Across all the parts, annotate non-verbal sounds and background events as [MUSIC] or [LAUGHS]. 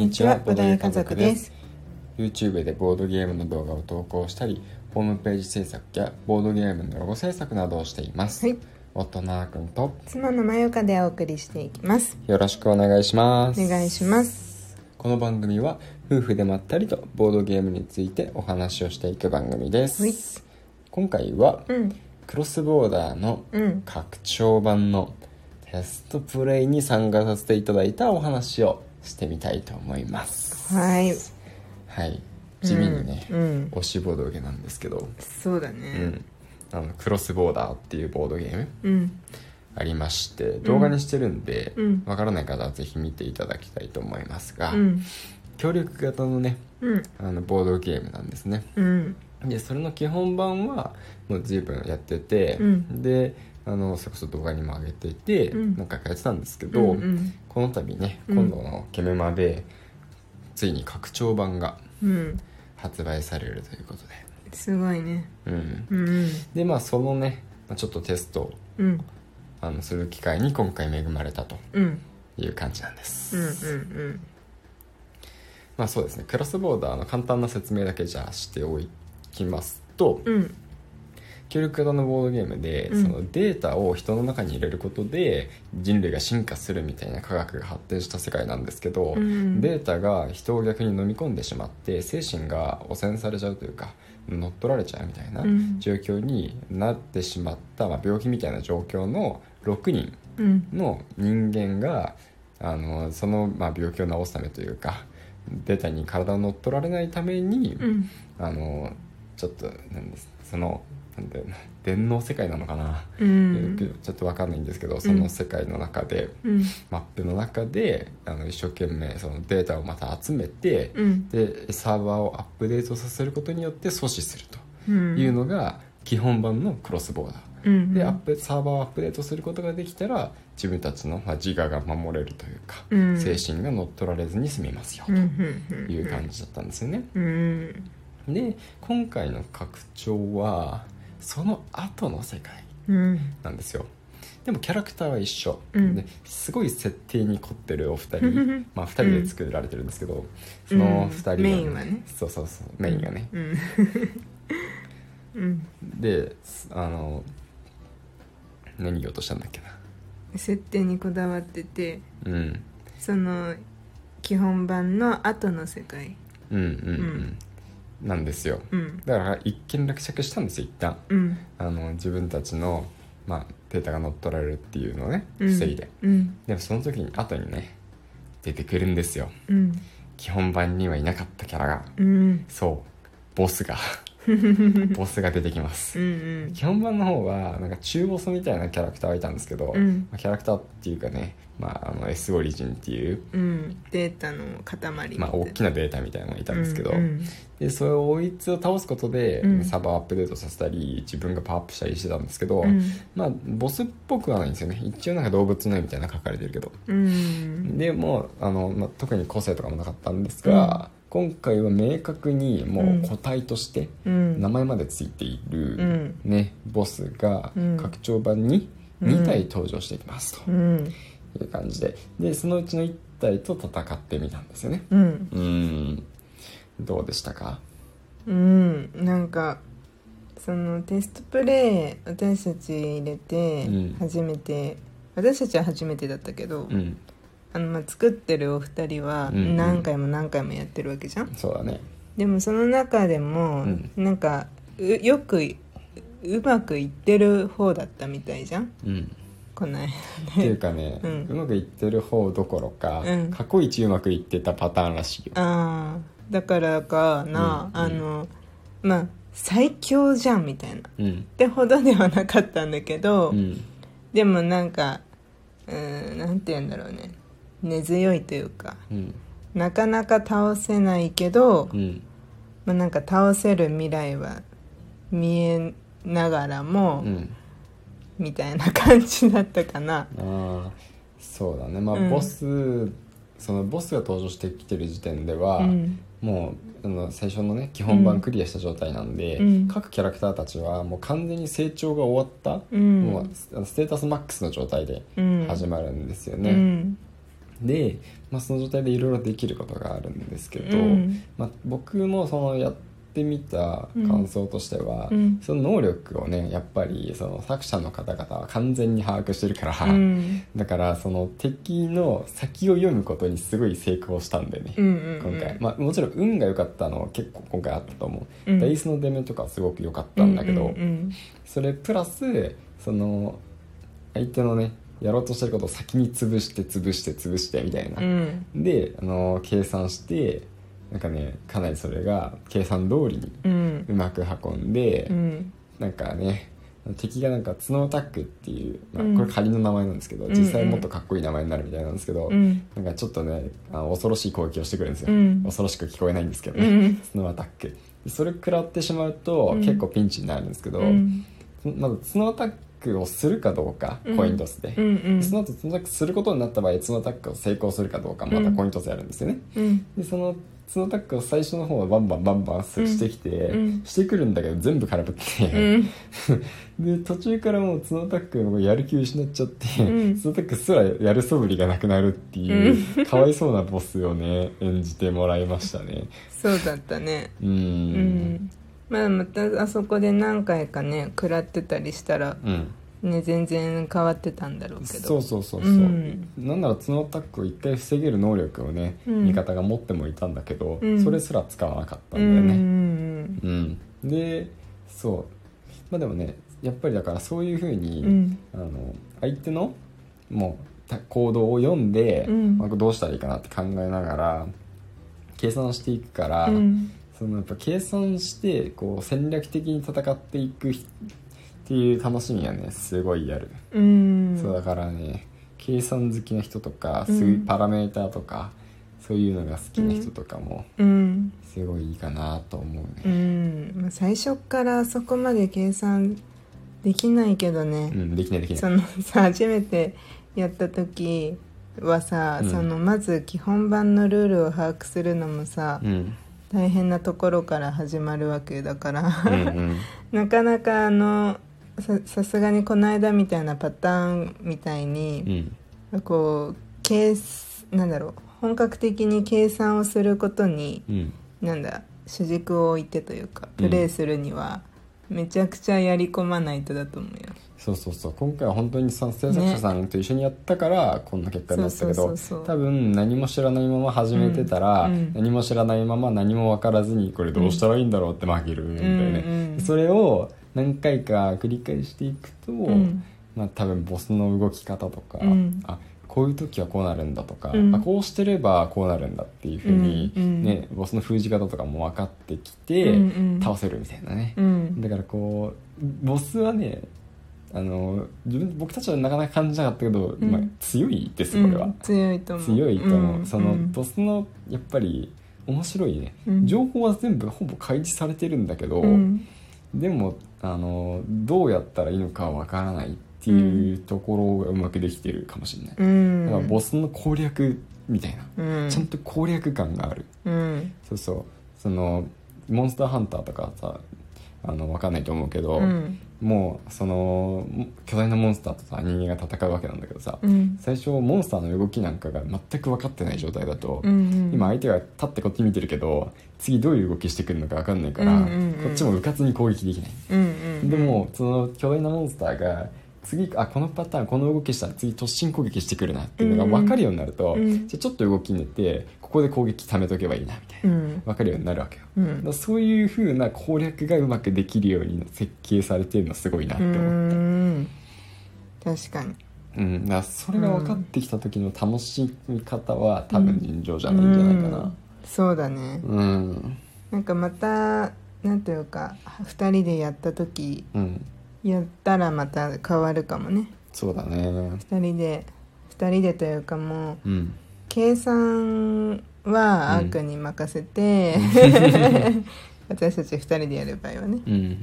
にちはボドゲ家族です。YouTube でボードゲームの動画を投稿したりホームページ制作やボードゲームのロゴ制作などをしています、はい。夫のあーくんと妻のまゆかでお送りしていきます。よろしくお願いします。お願いします。この番組は夫婦でまったりとボードゲームについてお話をしていく番組です、はい。今回はうん。クロスボーダーのうん。拡張版のテストプレイに参加させていただいたお話をしてみたいと思います。はい。はい。地味にね、うん。推しボードゲーなんですけど、そうだね。うん、あのクロスボーダーっていうボードゲームうん。ありまして動画にしてるんで、うん。わからない方はぜひ見ていただきたいと思いますが、うん。協力型のねうん。あのボードゲームなんですね。うん。でそれの基本版はもう随分やってて、うん。であのそれこそ動画にも上げていて、うん。何回かやってたんですけど、うんうん。この度ねうん。今度のケメマで、ついに拡張版がうん。発売されるということで。すごいね。うん。うんでまあそのねまあちょっとテストをうん。あのする機会に今回恵まれたとうん。いう感じなんです、うんうん。まあそうですね。クロスボーダーの簡単な説明だけじゃあしておきますと、うん協力型のボードゲームで、うん。そのデータを人の中に入れることで人類が進化するみたいな科学が発展した世界なんですけど、うん。データが人を逆に飲み込んでしまって精神が汚染されちゃうというか乗っ取られちゃうみたいなうん。状況になってしまった、まあ、病気みたいな状況の6人うん。の人間があのその、まあ、病気を治すためというかデータに体を乗っ取られないために、うん。あのちょっとなんですそのなんだよな電脳世界なのかな、うん。ちょっとわかんないんですけどその世界の中で、うん。マップの中であの一生懸命そのデータをまた集めて、うん。でサーバーをアップデートさせることによって阻止するとうん。いうのが基本版のクロスボーダー。うんでアップサーバーをアップデートすることができたら自分たちの、まあ、自我が守れるというか、うん。精神が乗っ取られずに済みますようんうん。という感じだったんですよね。うんで今回の拡張はその後の世界うん。なんですよ。でもキャラクターは一緒、うん。ですごい設定に凝ってるお二人。[LAUGHS] まあ二人で作られてるんですけど、その二人が、うんメインはね。そうそうそうメインがね、うん。うん。であの何言おうとしたんだっけな。設定にこだわっててうん。その基本版の後の世界。うんうん。うん、なんですよ。うん。だから一見落着したんですよ一旦。うん。あの自分たちの、まあ、データが乗っ取られるっていうのをねうん。防いで、うん。でもその時に後にね出てくるんですよ。うん。基本版にはいなかったキャラが。うん。そう。ボスが [LAUGHS] ボスが出てきます。うん基本版の方はなんか中ボスみたいなキャラクターがいたんですけど、うん。まあキャラクターっていうかね、まあ、あの S オリジンっていう、うん。データの塊まあ、大きなデータみたいなのがいたんですけど、うんでそれをいつを倒すことで、うん。サーバーをアップデートさせたり自分がパワーアップしたりしてたんですけど、うん。まあボスっぽくはないんですよね。一応なんか動物の絵みたいなの書かれてるけど。うん。でもうあの、まあ、特に個性とかもなかったんですが、今回は明確にもう個体としてうん。名前までついている、うん。ね、ボスがうん。拡張版に2体登場してきますと。うん。いう感じで。でそのうちの1体と戦ってみたんですよね。うん。うん。どうでしたか？うん。なんかそのテストプレイ私たち入れてうん。初めて、私たちは初めてだったけど、うんあのまあ作ってるお二人はうんうん。何回も何回もやってるわけじゃん、そうだね。でもその中でも、うん。なんかうよくうまくいってる方だったみたいじゃん？うん。こないっていうかね、ううんまくいってる方どころか、うん。過去一うまくいってたパターンらしいよ。ああだからかな、うんあのまあ最強じゃんみたいな。っうん。てほどではなかったんだけど、うん。でもなんかうーんなんて言うんだろうね根強いというかうん。なかなか倒せないけど、うん。まあ、なんか倒せる未来は見えながらも、うん。みたいな感じだったかな。ああそうだね。まあ、うん。ボスそのボスが登場してきてる時点では、うん。もうあの最初のね基本版クリアした状態なんで、うん。各キャラクターたちはもう完全に成長が終わった、うん。もうステータスマックスの状態でうん。始まるんですようね、んで、まあ、その状態でいろいろできることがあるんですけど、うん。まあ、僕もそのやってみた感想としては、うん。その能力をねやっぱりその作者の方々は完全に把握してるから、うん。だからその敵の先を読むことにすごい成功したんだよね、うんうん今回、まあ、もちろん運が良かったのは結構今回あったと思う、うん。ダイスの出目とかすごく良かったんだけど、うんうん。それプラスその相手のねやろうとしてることを先に潰して潰して潰してみたいな、うん。であの計算してなんかねかなりそれが計算通りにうまく運んで、うん。なんかね敵がなんか角アタックっていう、まあうん。これ仮の名前なんですけど、うん。実際もっとかっこいい名前になるみたいなんですけど、うん。なんかちょっとねあの恐ろしい攻撃をしてくるんですよ、うん。恐ろしく聞こえないんですけどね、うん。角アタック。でそれ食らってしまうと、うん。結構ピンチになるんですけど、うん。まず角アタックをするかどうかうん。コイントスで、うんうん。その後角アタックすることになった場合角アタックを成功するかどうかまたコイントスやるんですよね、うん。でその角アタックを最初の方はバンバンバンバンしてきて、うんしてくるんだけど全部空振って、うんで途中からもう角アタックのやる気失っちゃって、うん角アタックすらやる素振りがなくなるっていう、かわいそうなボスをね演じてもらいましたねそうだったねうんうんまあまたあそこで何回かね食らってたりしたらうん。ね全然変わってたんだろうけど。そうそうそうそう、うん。なんなら角アタックを一回防げる能力をね、うん。味方が持ってもいたんだけど、うん。それすら使わなかったうんんだよね。うんうん、でそう。まあでもねやっぱりだからそういうふうに、うん。あの相手のもうた行動を読んで、うん。まあ、どうしたらいいかなって考えながら計算していくから、うんそのやっぱ計算してこう戦略的に戦っていくっていう楽しみはねすごいある、うん。そうだからね計算好きな人とかうん。数パラメーターとか、そういうのが好きな人とかもうん。すごいいいかなと思ううねん。まあ最初からそこまで計算できないけどね、うん、できないできない。そのさ初めてやった時はさ、うん。そのまず基本版のルールを把握するのもさ、うん大変なところから始まるわけだから、うんうん。[LAUGHS] なかなかあのささすがにこの間みたいなパターンみたいに、うん。こう計なんだろう本格的に計算をすることにうん。なんだ主軸を置いてというかうん。プレイするには、めちゃくちゃやり込まないとだと思うよそうそうそう。今回は本当にその制作者さんと一緒にやったからこんな結果になったけど多分何も知らないまま始めてたら、うん。うん。何も知らないまま何も分からずにこれどうしたらいいんだろうって負けるんだよね、うんうんそれを何回か繰り返していくと、うん。まあ、多分ボスの動き方とか、うん。あこういう時はこうなるんだとか、うん。あこうしてればこうなるんだっていうふうに、うんうん。ね、ボスの封じ方とかも分かってきて、うんうん。倒せるみたいなね、うん。だからこうボスはねあの自分僕たちはなかなか感じなかったけど、ん。まあ、強いですこれは、うん強いと思う。強いと思う、んそのうんボスのやっぱり面白いね、うん。情報は全部ほぼ開示されてるんだけど、うん。でもあのどうやったらいいのかはわからないっていうところがうまくできてるかもしれない、うん。だからボスの攻略みたいな、うん。ちゃんと攻略感がある。うん。そうそう。そのモンスターハンターとかさあのわかんないと思うけど、うんもうその巨大なモンスターとさ人間が戦うわけなんだけどさ、うん。最初モンスターの動きなんかが全く分かってない状態だと、うん今相手が立ってこっち見てるけど次どういう動きしてくるのか分かんないから、うんうんうん。こっちもうかつに攻撃できない、うんうん。でもその巨大なモンスターが次あこのパターンこの動きしたら次突進攻撃してくるなっていうのが分かるようになると、うん。じゃあちょっと動き寝てここで攻撃貯めとけばいいなみたいな、うん。分かるようになるわけよ、うん。だそういう風な攻略がうまくできるように設計されてるのすごいなってう思った、ん。確かに。うん、だそれが分かってきた時の楽しみ方は多分尋常じゃないんじゃないかな。うん。そうだね。うん。なんかまたなんていうか2人でやった時うん、やったらまた変わるかもね。そうだね。2人で2人でというかもううん。計算はアークに任せて、[LAUGHS] 私たち2人でやる場合はね。うん。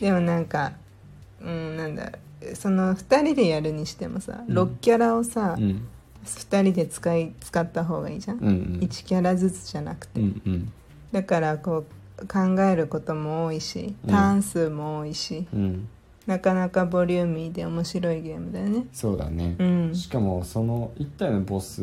でもなんかうんなんだその2人でやるにしてもさ、うん。6キャラをさ、うん。2人で使い使った方がいいじゃん、うんうん。1キャラずつじゃなくて、うんうん。だからこう考えることも多いしうん。ターン数も多いし、うん。なかなかボリューミーで面白いゲームだよね。そうだね、うん。しかもその1体のボス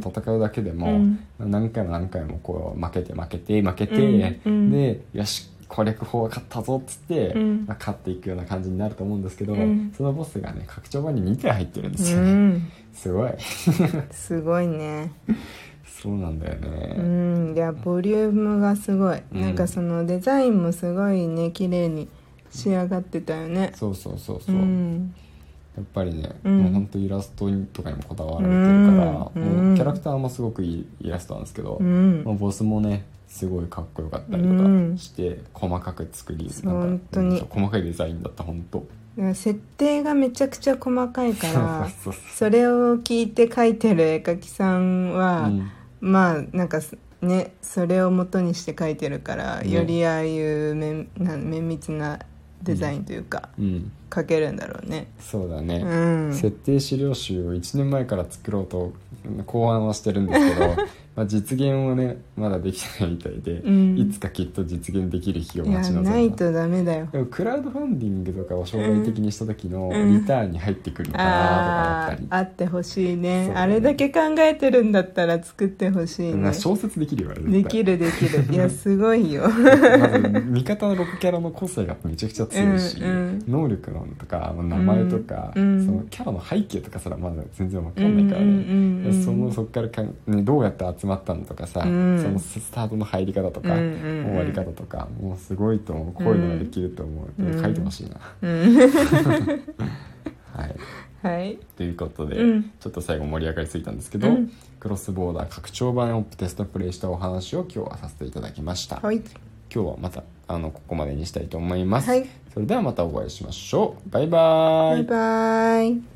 と戦うだけでも、うん。何回も何回もこう負けて負けて負けて、でよし攻略法が勝ったぞっつって、うん。まあ、勝っていくような感じになると思うんですけど、うん。そのボスがね拡張版に2体入ってるんでうすよね、ん。[LAUGHS] すごい。[LAUGHS] すごいねそうなんだよね、うんいやボリュームがすごい、うん。なんかそのデザインもすごいね綺麗に仕上がってたよね。そうそうそうそう。う、ん。やっぱりね、うん。もうほんとイラストとかにもこだわられてるから、うん。もうキャラクターもすごくいいイラストなんですけど、うん。まあ、ボスもねすごいかっこよかったりとかうん。して、細かく作りなんか本当に。そう細かいデザインだった本当。設定がめちゃくちゃ細かいからそれを聞いて描いてる絵描きさんは、うん。まあなんかすねそれを元にして描いてるから、ねよりああいう綿な綿密なデザインというか、うん描けるんだろうね。そうだね、うん。設定資料集を1年前から作ろうと考案はしてるんですけど [LAUGHS] まあ実現はねまだできてないみたいで、うん。いつかきっと実現できる日を待ち望むないとダメだよ。でもクラウドファンディングとかを将来的にした時のうん。リターンに入ってくるのかなとかあだったり、あーあってほしいね。そうあれだけ考えてるんだったら作ってほしいね。まあ小説できるよできるできる。[LAUGHS] いやすごいよ。まず味方の6キャラの個性がめちゃくちゃ強いし、うんうん。能力のとか名前とか、うんそのキャラの背景とかすらまだ全然わかんないからね、うんうん。そのそっからかん、ね、どうやって集まったのとかさ、うん。そのスタートの入り方とか、終わり方とかもうすごいと思う。こういうのができると思う、うん。書いてほしいな、うん。[LAUGHS] はい。はい。ということで、うん。ちょっと最後盛り上がりすぎたんですけど、うん。クロスボーダー拡張版をテストプレイしたお話を今日はさせていただきました、はい。今日はまたあのここまでにしたいと思います、はい。それではまたお会いしましょう。バイバーバイバイ